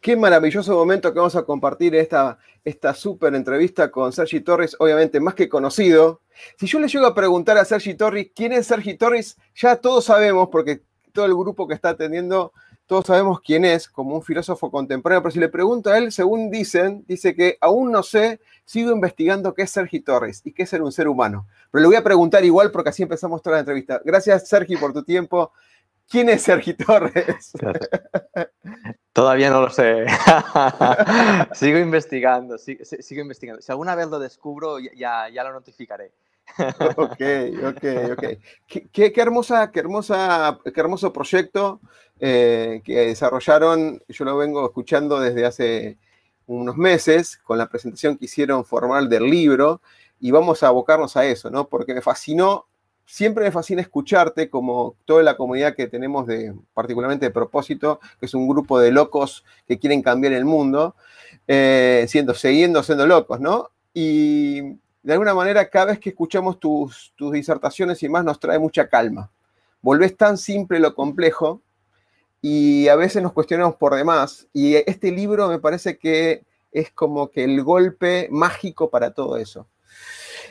Qué maravilloso momento que vamos a compartir esta, esta súper entrevista con Sergi Torres, obviamente más que conocido. Si yo le llego a preguntar a Sergi Torres quién es Sergi Torres, ya todos sabemos, porque todo el grupo que está atendiendo, todos sabemos quién es, como un filósofo contemporáneo, pero si le pregunto a él, según dicen, dice que aún no sé, sigo investigando qué es Sergi Torres y qué es ser un ser humano. Pero le voy a preguntar igual porque así empezamos toda la entrevista. Gracias, Sergi, por tu tiempo. ¿Quién es Sergi Torres? Todavía no lo sé. sigo investigando, sigo, investigando. Si alguna vez lo descubro, ya, ya lo notificaré. ok, ok, ok. Qué, hermosa, qué, hermosa, qué hermoso proyecto eh, que desarrollaron. Yo lo vengo escuchando desde hace unos meses con la presentación que hicieron formal del libro y vamos a abocarnos a eso, ¿no? Porque me fascinó siempre me fascina escucharte, como toda la comunidad que tenemos, de, particularmente de propósito, que es un grupo de locos que quieren cambiar el mundo, eh, siendo, siguiendo siendo locos, ¿no? Y de alguna manera, cada vez que escuchamos tus, tus disertaciones y más, nos trae mucha calma. Volvés tan simple lo complejo y a veces nos cuestionamos por demás. Y este libro me parece que es como que el golpe mágico para todo eso.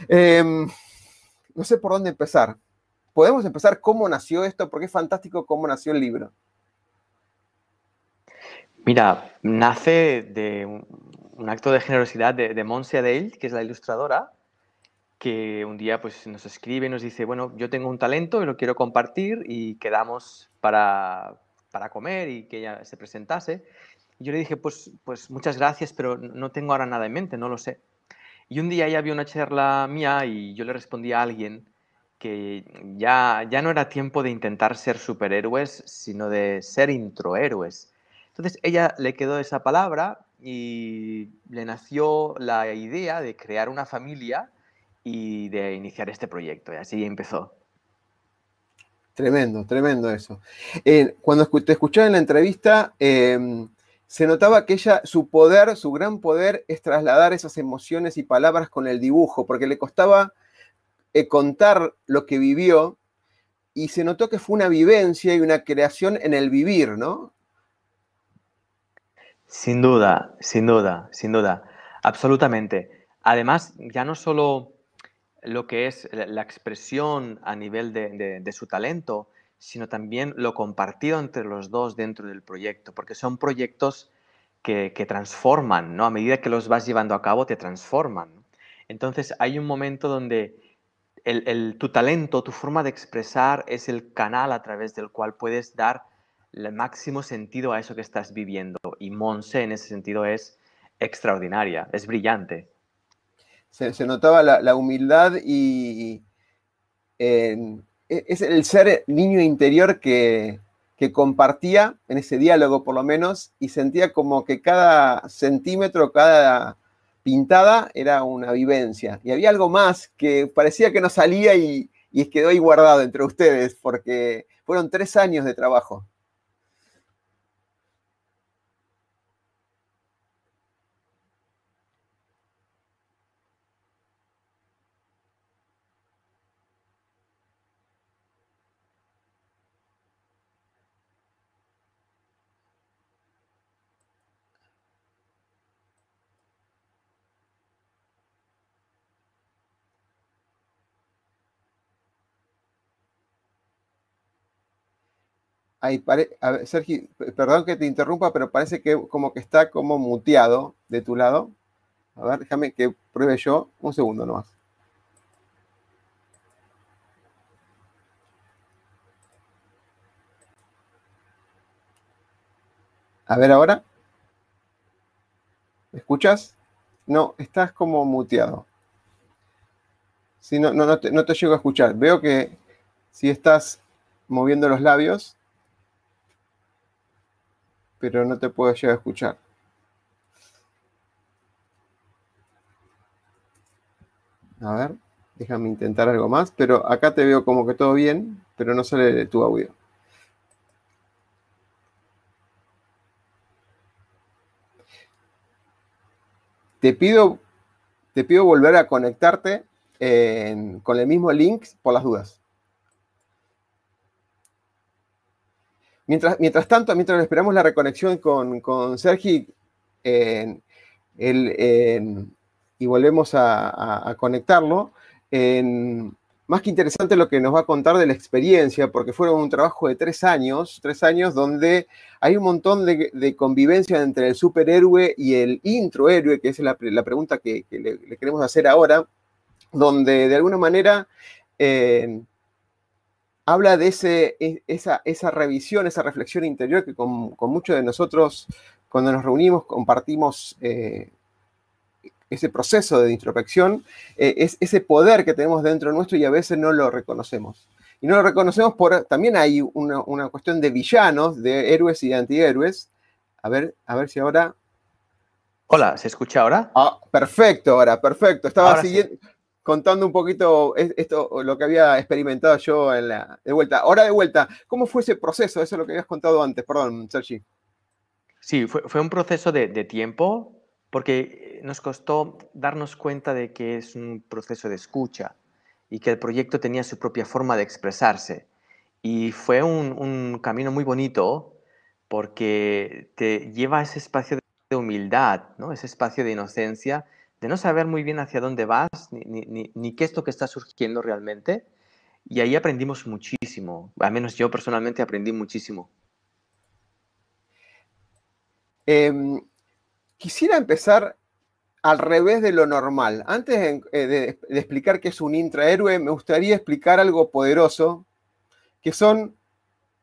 Eh, no sé por dónde empezar. Podemos empezar cómo nació esto, porque es fantástico cómo nació el libro. Mira, nace de un, acto de generosidad de, de Monse que es la ilustradora, que un día pues, nos escribe y nos dice, bueno, yo tengo un talento y lo quiero compartir y quedamos para, para comer y que ella se presentase. Y yo le dije, pues, pues muchas gracias, pero no tengo ahora nada en mente, no lo sé. Y un día ella vio una charla mía y yo le respondí a alguien que ya, ya no era tiempo de intentar ser superhéroes, sino de ser introhéroes. Entonces ella le quedó esa palabra y le nació la idea de crear una familia y de iniciar este proyecto. Y así empezó. Tremendo, tremendo eso. Eh, cuando te escuchaba en la entrevista, em, se notaba que ella, su poder, su gran poder es trasladar esas emociones y palabras con el dibujo, porque le costaba eh, contar lo que vivió y se notó que fue una vivencia y una creación en el vivir, ¿no? Sin duda, sin duda, sin duda, absolutamente. Además, ya no solo lo que es la expresión a nivel de su talento, sino también lo compartido entre los dos dentro del proyecto, porque son proyectos que, transforman, ¿no? A medida que los vas llevando a cabo, te transforman. Entonces hay un momento donde el, tu talento, tu forma de expresar es el canal a través del cual puedes dar el máximo sentido a eso que estás viviendo. Y Monse en ese sentido es extraordinaria, es brillante. Se, notaba la, humildad y es el ser niño interior que, compartía en ese diálogo por lo menos y sentía como que cada centímetro, cada pintada era una vivencia. Y había algo más que parecía que no salía y, y quedó ahí guardado entre ustedes porque fueron tres años de trabajo. Ay, pare, Sergi, perdón que te interrumpa, pero parece que como que está como muteado de tu lado. A ver, déjame que pruebe yo. Un segundo nomás. A ver ahora. ¿Me escuchas? No, estás como muteado. Sí, no, no te llego a escuchar. Veo que si estás moviendo los labios, pero no te puedo llegar a escuchar. A ver, déjame intentar algo más, pero acá te veo como que todo bien, pero no sale tu audio. Te pido, te pido volver a conectarte con el mismo link por las dudas. Mientras, mientras tanto, mientras esperamos la reconexión con, con Sergi, y volvemos a, conectarlo. más que interesante lo que nos va a contar de la experiencia, porque fueron un trabajo de tres años, tres años donde hay un montón de, convivencia entre el superhéroe y el introhéroe, que es la, pregunta que, le, queremos hacer ahora, donde de alguna manera habla de ese, e, esa, esa, revisión, esa reflexión interior que con, muchos de nosotros, cuando nos reunimos, compartimos eh, ese proceso de introspección, eh, es ese poder que tenemos dentro nuestro y a veces no lo reconocemos. Y no lo reconocemos por, también hay una, cuestión de villanos, de héroes y de antihéroes. A ver, a ver si ahora... Hola, ¿se escucha ahora? Ah, perfecto, ahora, perfecto. Estaba siguiendo, contando un poquito esto, lo que había experimentado yo en la, de vuelta. Ahora de vuelta, ¿cómo fue ese proceso? Eso es lo que habías contado antes, perdón, Sergi. Sí, fue, fue un proceso de, tiempo, porque nos costó darnos cuenta de que es un proceso de escucha y que el proyecto tenía su propia forma de expresarse. Y fue un, un camino muy bonito porque te lleva a ese espacio de humildad, ¿no? ese espacio de inocencia, de no saber muy bien hacia dónde vas, ni, ni, ni, qué es lo que está surgiendo realmente. Y ahí aprendimos muchísimo, al menos yo personalmente aprendí muchísimo. Eh, Quisiera empezar al revés de lo normal. Antes eh, de, explicar qué es un intrahéroe, me gustaría explicar algo poderoso, que son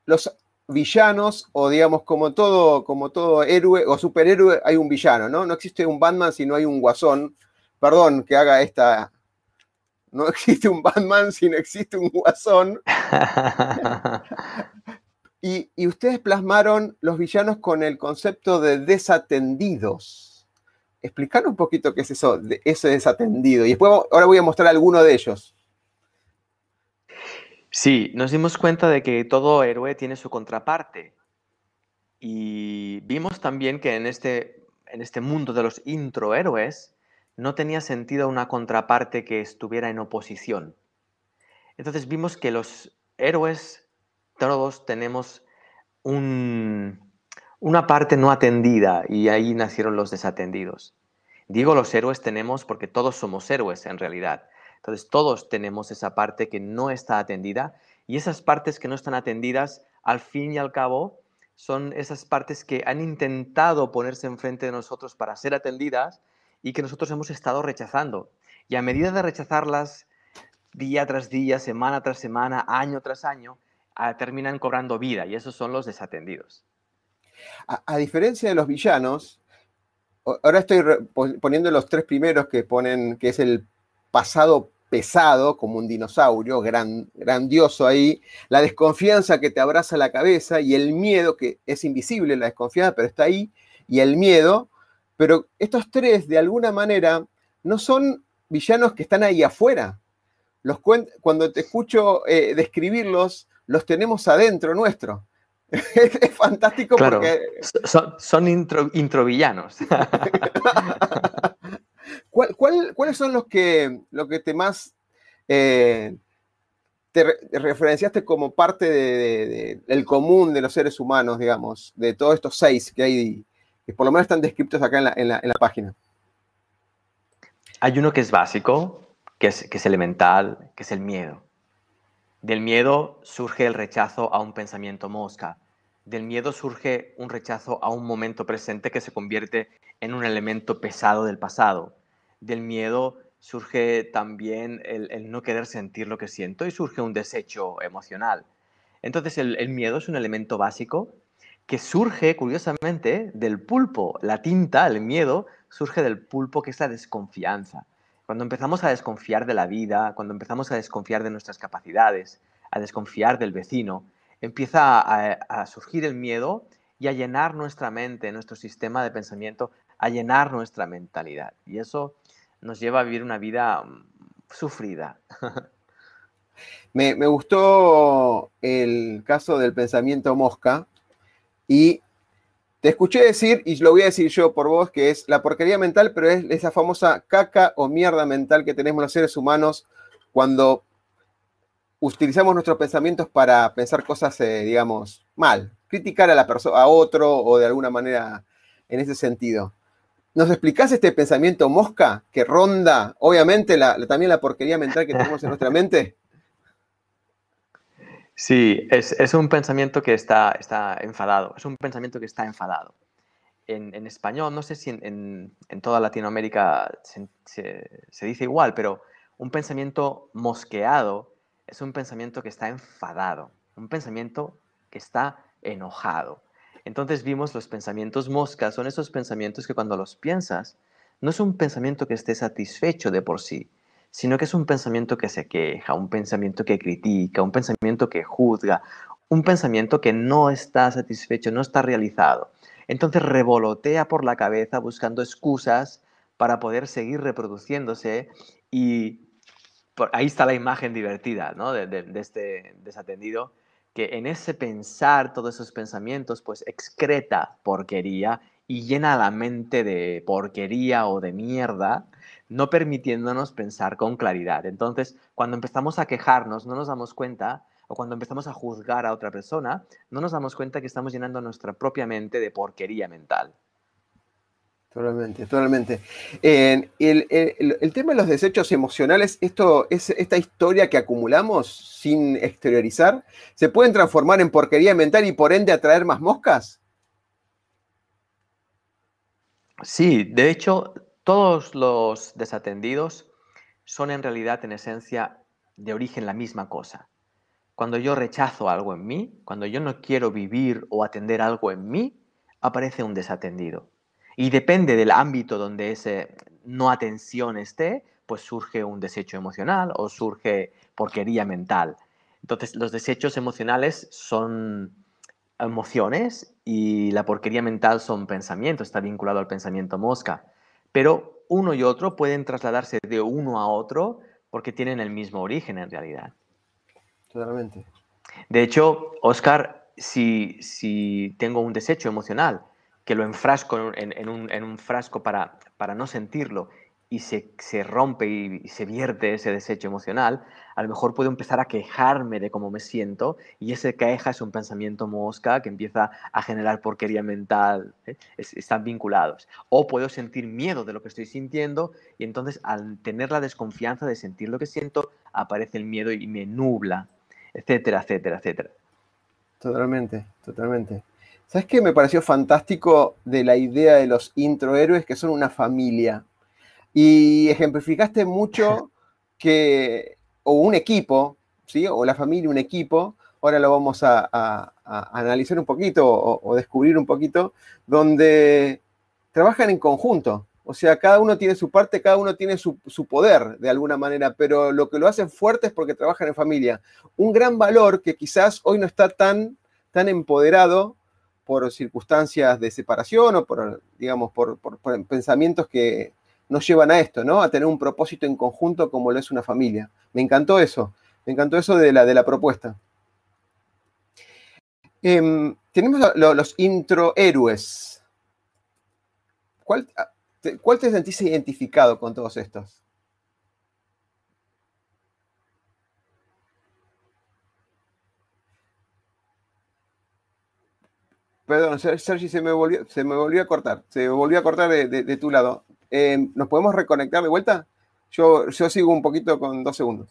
los villanos, o digamos, como todo, como todo héroe o superhéroe, hay un villano, ¿no? No existe un Batman si no hay un guasón. Perdón que haga esta. No existe un Batman si no existe un guasón. Y, ustedes plasmaron los villanos con el concepto de desatendidos. Explicar un poquito qué es eso, de ese desatendido. Y después ahora voy a mostrar alguno de ellos. Sí, nos dimos cuenta de que todo héroe tiene su contraparte. Y vimos también que en este, en este mundo de los introhéroes no tenía sentido una contraparte que estuviera en oposición. Entonces vimos que los héroes todos tenemos una parte no atendida y ahí nacieron los desatendidos. Digo los héroes tenemos porque todos somos héroes en realidad. Entonces todos tenemos esa parte que no está atendida y esas partes que no están atendidas, al fin y al cabo, son esas partes que han intentado ponerse enfrente de nosotros para ser atendidas y que nosotros hemos estado rechazando. Y a medida de rechazarlas día tras día, semana tras semana, año tras año, terminan cobrando vida y esos son los desatendidos. A, diferencia de los villanos, ahora estoy poniendo los tres primeros que ponen que es el pasado pesado, como un dinosaurio, gran, grandioso ahí, la desconfianza que te abraza la cabeza y el miedo, que es invisible la desconfianza, pero está ahí, y el miedo, pero estos tres de alguna manera no son villanos que están ahí afuera. Los cuando te escucho eh, describirlos, los tenemos adentro nuestro. es, fantástico porque... Son, introvillanos. cuáles son los que, te más eh, te, referenciaste como parte del común de los seres humanos, digamos, de todos estos seis que hay, que por lo menos están descritos acá en la, página? Hay uno que es básico, que es elemental, que es el miedo. Del miedo surge el rechazo a un pensamiento mosca. Del miedo surge un rechazo a un momento presente que se convierte en un elemento pesado del pasado. Del miedo surge también el, no querer sentir lo que siento y surge un desecho emocional. Entonces el, miedo es un elemento básico que surge, curiosamente, del pulpo. La tinta, el miedo, surge del pulpo, que es la desconfianza. Cuando empezamos a desconfiar de la vida, cuando empezamos a desconfiar de nuestras capacidades, a desconfiar del vecino, empieza a, surgir el miedo y a llenar nuestra mente, nuestro sistema de pensamiento, a llenar nuestra mentalidad. Y eso nos lleva a vivir una vida mm, sufrida. Me, me, gustó el caso del pensamiento mosca y te escuché decir, y lo voy a decir yo por vos, que es la porquería mental, pero es esa famosa caca o mierda mental que tenemos los seres humanos cuando utilizamos nuestros pensamientos para pensar cosas, eh, digamos, mal, criticar a la persona, a otro o de alguna manera en ese sentido. ¿Nos explicás este pensamiento mosca que ronda, obviamente, también la porquería mental que tenemos en nuestra mente? Sí, es, un pensamiento que está, está, enfadado, es un pensamiento que está enfadado. En, español, no sé si en, toda Latinoamérica se, dice igual, pero un pensamiento mosqueado es un pensamiento que está enfadado, un pensamiento que está enojado. Entonces vimos los pensamientos moscas, son esos pensamientos que cuando los piensas, no es un pensamiento que esté satisfecho de por sí, sino que es un pensamiento que se queja, un pensamiento que critica, un pensamiento que juzga, un pensamiento que no está satisfecho, no está realizado. Entonces revolotea por la cabeza buscando excusas para poder seguir reproduciéndose y ahí está la imagen divertida ¿no? de, este desatendido, que en ese pensar todos esos pensamientos, pues excreta porquería y llena la mente de porquería o de mierda, no permitiéndonos pensar con claridad. Entonces, cuando empezamos a quejarnos, no nos damos cuenta, o cuando empezamos a juzgar a otra persona, no nos damos cuenta que estamos llenando nuestra propia mente de porquería mental. Totalmente, totalmente. el, tema de los desechos emocionales, esto, es, esta historia que acumulamos sin exteriorizar, ¿se pueden transformar en porquería mental y por ende atraer más moscas? Sí, de hecho, todos los desatendidos son en realidad, en esencia, de origen la misma cosa. Cuando yo rechazo algo en mí, cuando yo no quiero vivir o atender algo en mí, aparece un desatendido. Y depende del ámbito donde ese no atención esté, pues surge un desecho emocional o surge porquería mental. Entonces, los desechos emocionales son emociones y la porquería mental son pensamientos, está vinculado al pensamiento mosca. Pero uno y otro pueden trasladarse de uno a otro porque tienen el mismo origen en realidad. Totalmente. De hecho, Oscar, si, si tengo un desecho emocional que lo enfrasco en, un, frasco para, para, no sentirlo y se, rompe y, se vierte ese desecho emocional, a lo mejor puedo empezar a quejarme de cómo me siento y ese queja es un pensamiento mosca que empieza a generar porquería mental, ¿eh? están vinculados. O puedo sentir miedo de lo que estoy sintiendo y entonces al tener la desconfianza de sentir lo que siento, aparece el miedo y me nubla, etcétera, etcétera, etcétera. Totalmente, totalmente. ¿Sabes qué me pareció fantástico de la idea de los introhéroes que son una familia? Y ejemplificaste mucho que, o un equipo, ¿sí? O la familia, un equipo, ahora lo vamos a, analizar un poquito o, descubrir un poquito, donde trabajan en conjunto. O sea, cada uno tiene su parte, cada uno tiene su, su, poder de alguna manera, pero lo que lo hacen fuerte es porque trabajan en familia. Un gran valor que quizás hoy no está tan, tan empoderado por circunstancias de separación o por, digamos, por, pensamientos que nos llevan a esto, ¿no? A tener un propósito en conjunto como lo es una familia. Me encantó eso, me encantó eso de la, de la propuesta. Em, tenemos los introhéroes. ¿Cuál, ¿Cuál te sentís identificado con todos estos? Perdón, Sergi, se me volvió, se me volvió a cortar, se volvió a cortar de, tu lado. Em, ¿Nos podemos reconectar de vuelta? Yo, yo sigo un poquito con dos segundos.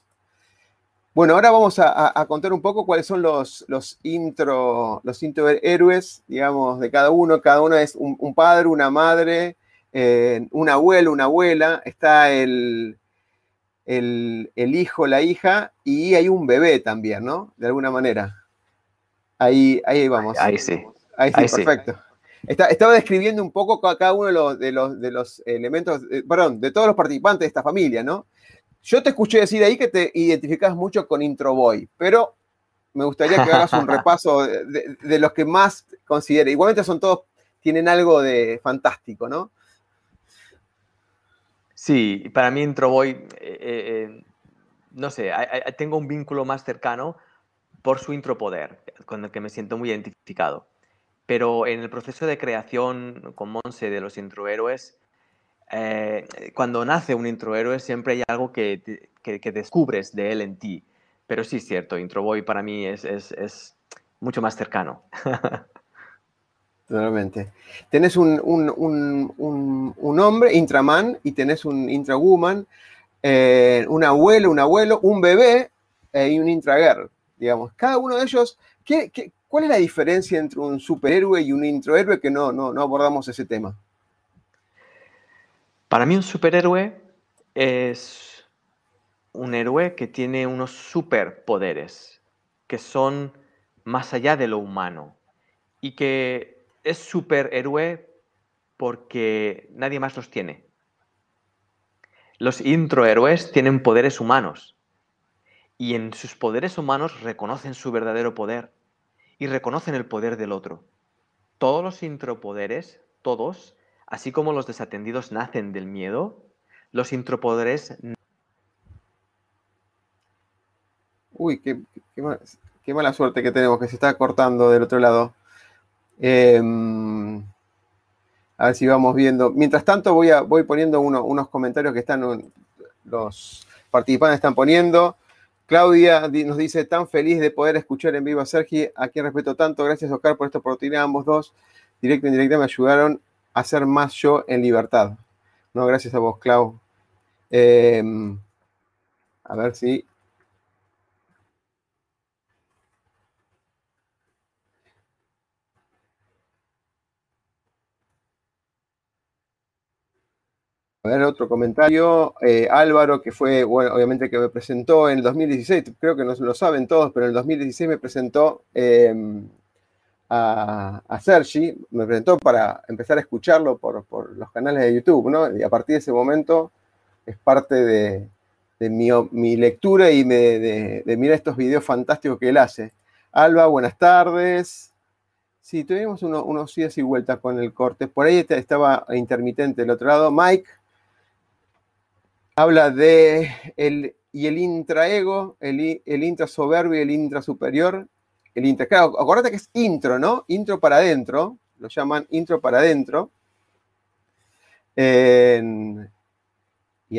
Bueno, ahora vamos a, contar un poco cuáles son los, los intro, los héroes, digamos, de cada uno. Cada uno es un, padre, una madre, eh, un abuelo, una abuela. Está el, el, el, hijo, la hija, y hay un bebé también, ¿no? De alguna manera. Ahí, ahí vamos. Ahí sí. Ahí sí, perfecto. estaba describiendo un poco cada uno de los, de los, elementos, eh, perdón, de todos los participantes de esta familia, ¿no? Yo te escuché decir ahí que te identificas mucho con Intro Boy, pero me gustaría que hagas un repaso de, los que más consideres. Igualmente son todos, tienen algo de fantástico, ¿no? Sí, para mí Intro Boy, eh, eh, no sé, tengo un vínculo más cercano por su intropoder, con el que me siento muy identificado. Pero en el proceso de creación con Monse de los introhéroes, eh, cuando nace un introhéroe siempre hay algo que, descubres de él en ti. Pero sí es cierto, Introboy para mí es, es, mucho más cercano. Totalmente. Tenés un, un, hombre, intraman, y tenés un intrawoman, eh, un abuelo, un abuelo, un bebé eh, y un intragirl, digamos. Cada uno de ellos, ¿qué, qué, cuál es la diferencia entre un superhéroe y un introhéroe que no, no, abordamos ese tema? Para mí un superhéroe es un héroe que tiene unos superpoderes que son más allá de lo humano y que es superhéroe porque nadie más los tiene. Los introhéroes tienen poderes humanos y en sus poderes humanos reconocen su verdadero poder y reconocen el poder del otro. Todos los intropoderes, todos, Así como los desatendidos nacen del miedo, los intropoderes... Uy, qué, mala suerte que tenemos, que se está cortando del otro lado. Em, a ver si vamos viendo. Mientras tanto, voy, a, voy poniendo unos comentarios que están los participantes están poniendo. Claudia nos dice, tan feliz de poder escuchar en vivo a Sergi, a quien respeto tanto. Gracias, Oscar, por esta oportunidad. Ambos dos, directo e indirecta, me ayudaron hacer más yo en libertad. No, gracias a vos, Clau. Em, a ver si. A ver, otro comentario. Eh, Álvaro, que fue, bueno, obviamente que me presentó en el 2016, creo que no lo saben todos, pero en el 2016 me presentó em, a, Sergi, me presentó para empezar a escucharlo por, los canales de YouTube, ¿no? Y a partir de ese momento es parte de, mi, lectura y de, mirar estos videos fantásticos que él hace. Alba, buenas tardes. Sí, tuvimos unos días y vueltas con el corte. Por ahí estaba intermitente del otro lado. Mike habla de el, y el intraego, el, el intrasoberbio y el intrasuperior el intro. Claro, acuérdate que es intro, ¿no? Intro para adentro, lo llaman intro para adentro. y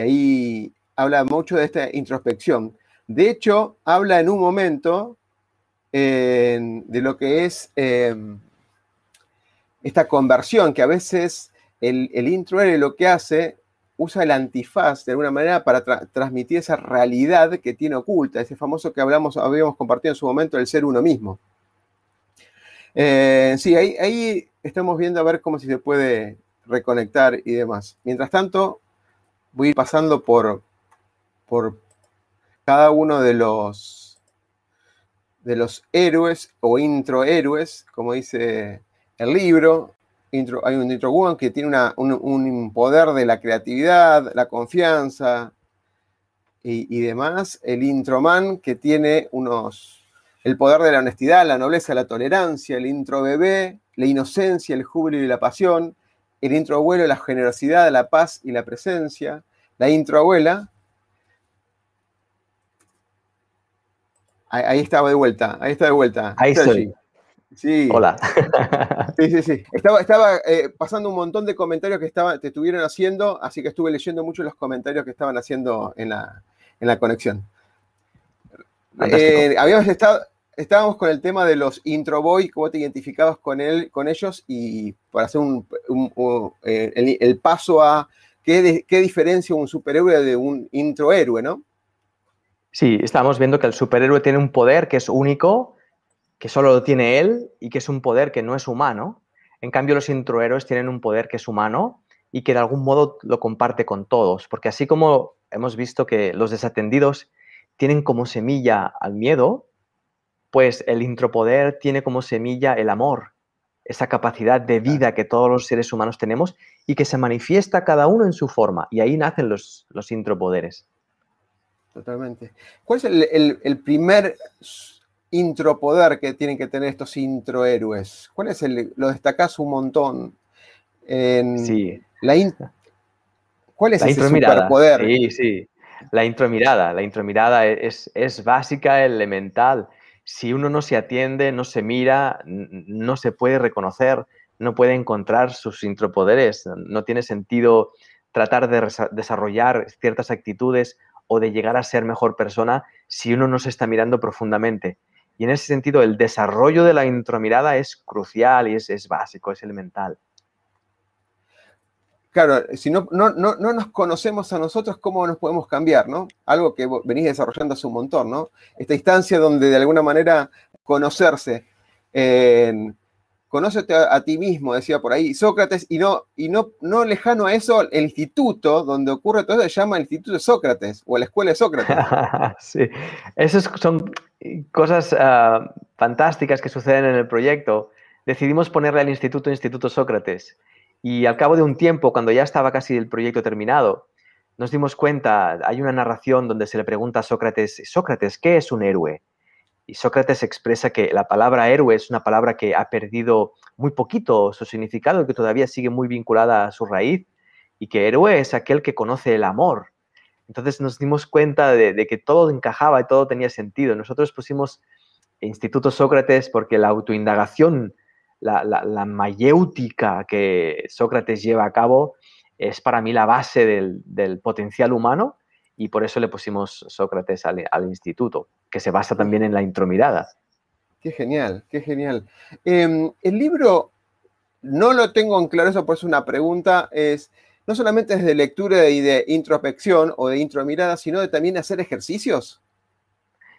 ahí habla mucho de esta introspección. De hecho, habla en un momento de lo que es em, esta conversión, que a veces el, el intro lo que hace usa el antifaz de alguna manera para transmitir esa realidad que tiene oculta, ese famoso que hablamos, habíamos compartido en su momento, el ser uno mismo. Eh, sí, ahí, estamos viendo a ver cómo si se puede reconectar y demás. Mientras tanto, voy pasando por, por cada uno de los, de los héroes o introhéroes, como dice el libro, hay un Intro Woman que tiene un, poder de la creatividad, la confianza y, demás. El Intro Man que tiene unos, el poder de la honestidad, la nobleza, la tolerancia. El Intro Bebé, la inocencia, el júbilo y la pasión. El Intro Abuelo, la generosidad, la paz y la presencia. La Intro Abuela. Ahí, estaba de vuelta, ahí está de vuelta. Ahí estoy. Sí. Hola. Sí, sí, sí. Estaba, estaba eh, pasando un montón de comentarios que estaba, te estuvieron haciendo, así que estuve leyendo mucho los comentarios que estaban haciendo en la, conexión. Eh, habíamos estado, estábamos con el tema de los intro boy, cómo te identificabas con, él, con ellos y para hacer un, eh, el, paso a qué, qué diferencia un superhéroe de un introhéroe, ¿no? Sí, estamos viendo que el superhéroe tiene un poder que es único que solo lo tiene él y que es un poder que no es humano. En cambio, los introhéroes tienen un poder que es humano y que de algún modo lo comparte con todos, porque así como hemos visto que los desatendidos tienen como semilla al miedo, pues el intropoder tiene como semilla el amor esa capacidad de vida que todos los seres humanos tenemos y que se manifiesta cada uno en su forma. Y ahí nacen los, los intropoderes. Totalmente. ¿Cuál es el, primer intropoder que tienen que tener estos introhéroes? ¿Cuál es el, lo destacás un montón? En sí. La ¿Cuál es el ese superpoder? Sí, sí. La intromirada. La intromirada es, es básica, elemental si uno no se atiende, no se mira, no se puede reconocer, no puede encontrar sus intropoderes, no tiene sentido tratar de desarrollar ciertas actitudes o de llegar a ser mejor persona si uno no se está mirando profundamente. Y en ese sentido, el desarrollo de la intromirada es crucial y es, es básico, es elemental. Claro, si no, no, no, nos conocemos a nosotros, ¿cómo nos podemos cambiar, no? Algo que venís desarrollando hace un montón, ¿no? Esta instancia donde de alguna manera conocerse, conócete a, ti mismo, decía por ahí Sócrates, y no, y no, no lejano a eso, el instituto donde ocurre todo se llama el Instituto de Sócrates o la Escuela de Sócrates. sí, esas son cosas ah, fantásticas que suceden en el proyecto. Decidimos ponerle al instituto Instituto Sócrates y al cabo de un tiempo, cuando ya estaba casi el proyecto terminado, nos dimos cuenta, hay una narración donde se le pregunta a Sócrates, Sócrates, ¿qué es un héroe? Y Sócrates expresa que la palabra héroe es una palabra que ha perdido muy poquito su significado, que todavía sigue muy vinculada a su raíz, y que héroe es aquel que conoce el amor. Entonces nos dimos cuenta de, que todo encajaba y todo tenía sentido. Nosotros pusimos Instituto Sócrates porque la autoindagación la, mayéutica que Sócrates lleva a cabo es para mí la base del, potencial humano y por eso le pusimos Sócrates al, instituto, que se basa también en la intromirada. Qué genial, qué genial. Em, el libro, no lo tengo en claro, eso por eso una pregunta, es no solamente es de lectura y de introspección o de intromirada, sino de también hacer ejercicios.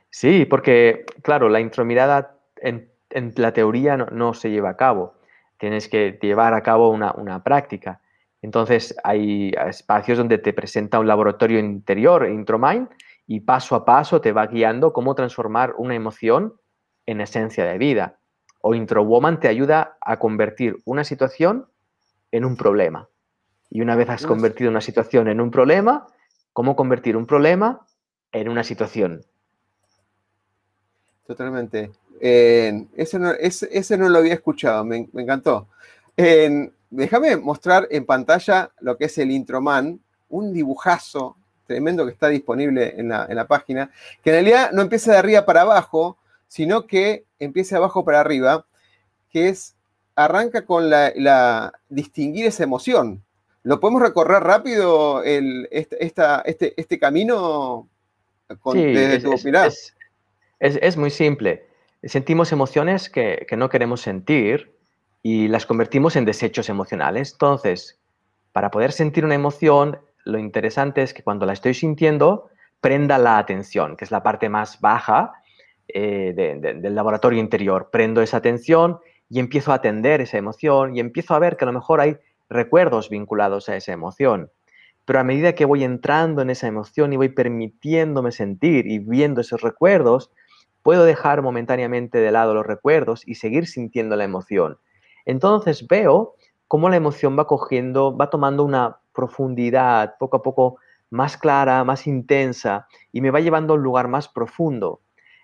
Sí, porque, claro, la intromirada en en la teoría no, se lleva a cabo. Tienes que llevar a cabo una, práctica. Entonces hay espacios donde te presenta un laboratorio interior, Intromind, y paso a paso te va guiando cómo transformar una emoción en esencia de vida. O Introwoman te ayuda a convertir una situación en un problema. Y una vez has convertido una situación en un problema, ¿cómo convertir un problema en una situación? Totalmente. ese, no, ese, no, lo había escuchado, me, encantó. déjame mostrar en pantalla lo que es el Introman, un dibujazo tremendo que está disponible en la, página, que en realidad no empieza de arriba para abajo, sino que empieza de abajo para arriba, que es, arranca con la, distinguir esa emoción. ¿Lo podemos recorrer rápido el, este, este, este, camino con, desde tu es, muy simple. Sentimos emociones que, no queremos sentir y las convertimos en desechos emocionales. Entonces, para poder sentir una emoción, lo interesante es que cuando la estoy sintiendo, prenda la atención, que es la parte más baja eh, del laboratorio interior. Prendo esa atención y empiezo a atender esa emoción y empiezo a ver que a lo mejor hay recuerdos vinculados a esa emoción. Pero a medida que voy entrando en esa emoción y voy permitiéndome sentir y viendo esos recuerdos, puedo dejar momentáneamente de lado los recuerdos y seguir sintiendo la emoción. Entonces veo cómo la emoción va cogiendo, va tomando una profundidad poco a poco más clara, más intensa y me va llevando a un lugar más profundo.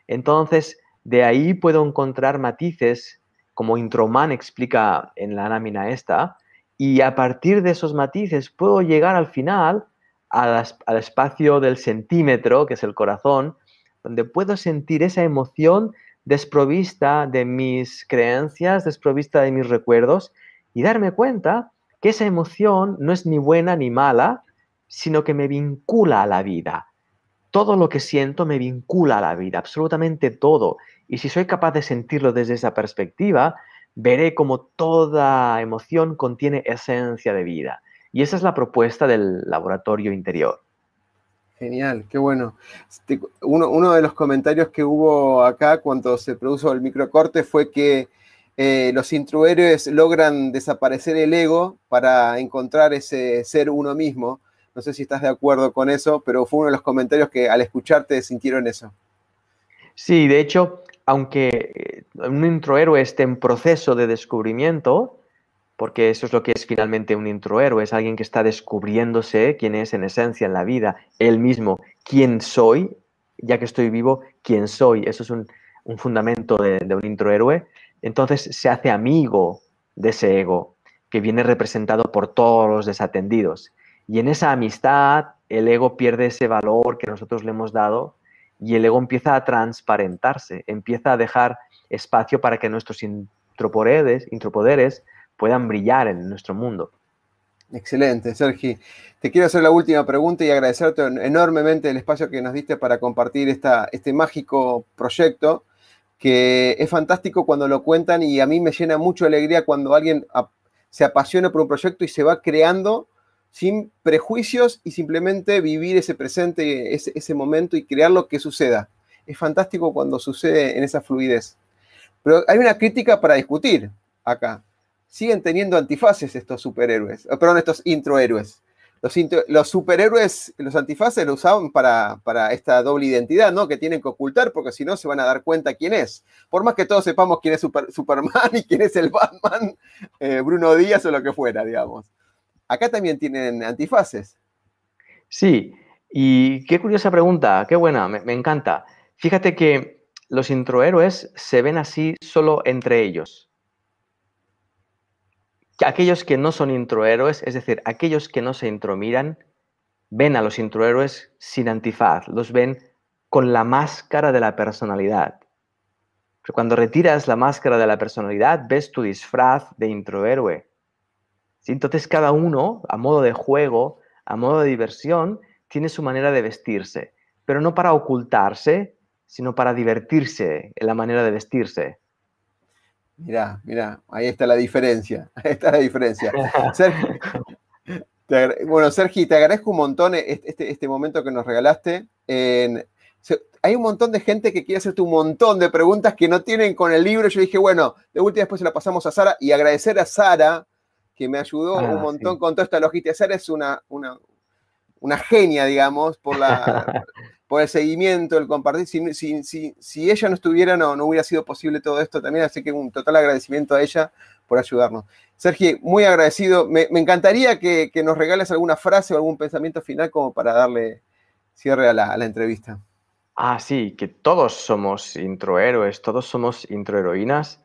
Entonces, de ahí puedo encontrar matices, como Introman explica en la lámina esta, y a partir de esos matices puedo llegar al final al, al espacio del centímetro, que es el corazón, donde puedo sentir esa emoción desprovista de mis creencias, desprovista de mis recuerdos y darme cuenta que esa emoción no es ni buena ni mala, sino que me vincula a la vida. Todo lo que siento me vincula a la vida, absolutamente todo. Y si soy capaz de sentirlo desde esa perspectiva, veré como toda emoción contiene esencia de vida. Y esa es la propuesta del laboratorio interior. Genial, qué bueno. Este, uno, de los comentarios que hubo acá cuando se produjo el microcorte fue que eh, los intruhéroes logran desaparecer el ego para encontrar ese ser uno mismo. No sé si estás de acuerdo con eso, pero fue uno de los comentarios que al escucharte sintieron eso. Sí, de hecho, aunque un introhéroe esté en proceso de descubrimiento, porque eso es lo que es finalmente un introhéroe, es alguien que está descubriéndose quién es en esencia en la vida, él mismo, quién soy, ya que estoy vivo, quién soy, eso es un, fundamento de, de un introhéroe, entonces se hace amigo de ese ego que viene representado por todos los desatendidos. Y en esa amistad el ego pierde ese valor que nosotros le hemos dado y el ego empieza a transparentarse, empieza a dejar espacio para que nuestros intropoderes, intropoderes puedan brillar en nuestro mundo. Excelente, Sergi. Te quiero hacer la última pregunta y agradecerte enormemente el espacio que nos diste para compartir esta, este mágico proyecto, que es fantástico cuando lo cuentan y a mí me llena mucho alegría cuando alguien se apasiona por un proyecto y se va creando sin prejuicios y simplemente vivir ese presente, ese, ese momento y crear lo que suceda. Es fantástico cuando sucede en esa fluidez. Pero hay una crítica para discutir acá siguen teniendo antifaces estos superhéroes, perdón, estos introhéroes. Los, superhéroes, los antifaces lo usaban para, para, esta doble identidad, ¿no? Que tienen que ocultar porque si no se van a dar cuenta quién es. Por más que todos sepamos quién es Superman y quién es el Batman, eh, Bruno Díaz o lo que fuera, digamos. Acá también tienen antifaces. Sí, y qué curiosa pregunta, qué buena, me, me encanta. Fíjate que los introhéroes se ven así solo entre ellos aquellos que no son introhéroes, es decir, aquellos que no se intromiran, ven a los introhéroes sin antifaz, los ven con la máscara de la personalidad. Pero cuando retiras la máscara de la personalidad, ves tu disfraz de introhéroe. Entonces cada uno, a modo de juego, a modo de diversión, tiene su manera de vestirse, pero no para ocultarse, sino para divertirse en la manera de vestirse. Mirá, mirá, ahí está la diferencia. Ahí está la diferencia. bueno, Sergi, te agradezco un montón este, este, este momento que nos regalaste. hay un montón de gente que quiere hacerte un montón de preguntas que no tienen con el libro. Yo dije, bueno, de última después se la pasamos a Sara y agradecer a Sara que me ayudó un ah, montón con toda esta logística. Sara es una, una, una genia, digamos, por la, por el seguimiento, el compartir. Si, ella no estuviera, no, no hubiera sido posible todo esto también, así que un total agradecimiento a ella por ayudarnos. Sergio, muy agradecido. Me, encantaría que, nos regales alguna frase o algún pensamiento final como para darle cierre a la, entrevista. Ah, sí, que todos somos introhéroes, todos somos introheroínas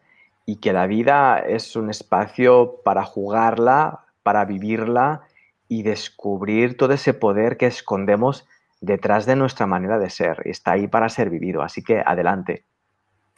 y que la vida es un espacio para jugarla, para vivirla y descubrir todo ese poder que escondemos detrás de nuestra manera de ser. Está ahí para ser vivido, así que adelante.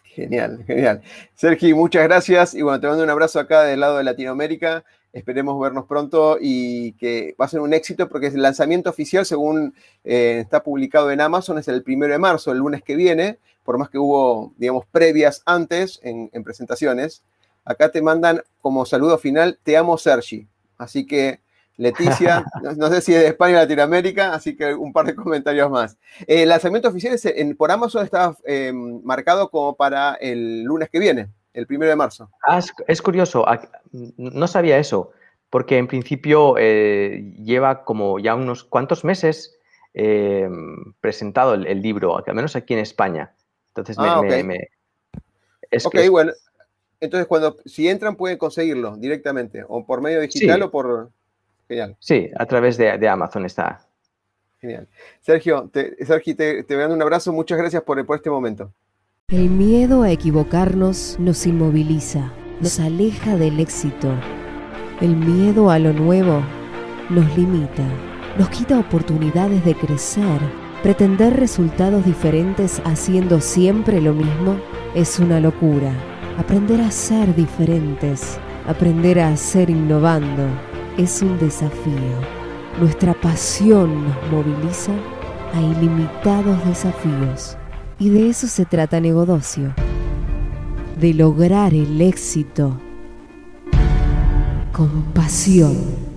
Genial, genial. Sergi, muchas gracias y bueno, te mando un abrazo acá del lado de Latinoamérica. Esperemos vernos pronto y que va a ser un éxito porque el lanzamiento oficial, según eh, está publicado en Amazon, es el primero de marzo, el lunes que viene, por más que hubo, digamos, previas antes en, en presentaciones. Acá te mandan como saludo final, te amo Sergi. Así que Leticia, no, sé si es de España o Latinoamérica, así que un par de comentarios más. El lanzamiento oficial en, por Amazon está em, marcado como para el lunes que viene, el primero de marzo. Ah, es, curioso, no sabía eso, porque en principio eh, lleva como ya unos cuantos meses em, presentado el, libro, al menos aquí en España. Entonces me, ah, es, ok, bueno. Entonces, cuando si entran pueden conseguirlo directamente, o por medio digital o por. Genial. Sí, a través de, Amazon está. Genial. Sergio, te, Sergio, te, te un abrazo. Muchas gracias por, por este momento. El miedo a equivocarnos nos inmoviliza, nos aleja del éxito. El miedo a lo nuevo nos limita, nos quita oportunidades de crecer. Pretender resultados diferentes haciendo siempre lo mismo es una locura. Aprender a ser diferentes, aprender a ser innovando es un desafío. Nuestra pasión nos moviliza a ilimitados desafíos. Y de eso se trata Negodocio. De lograr el éxito con pasión.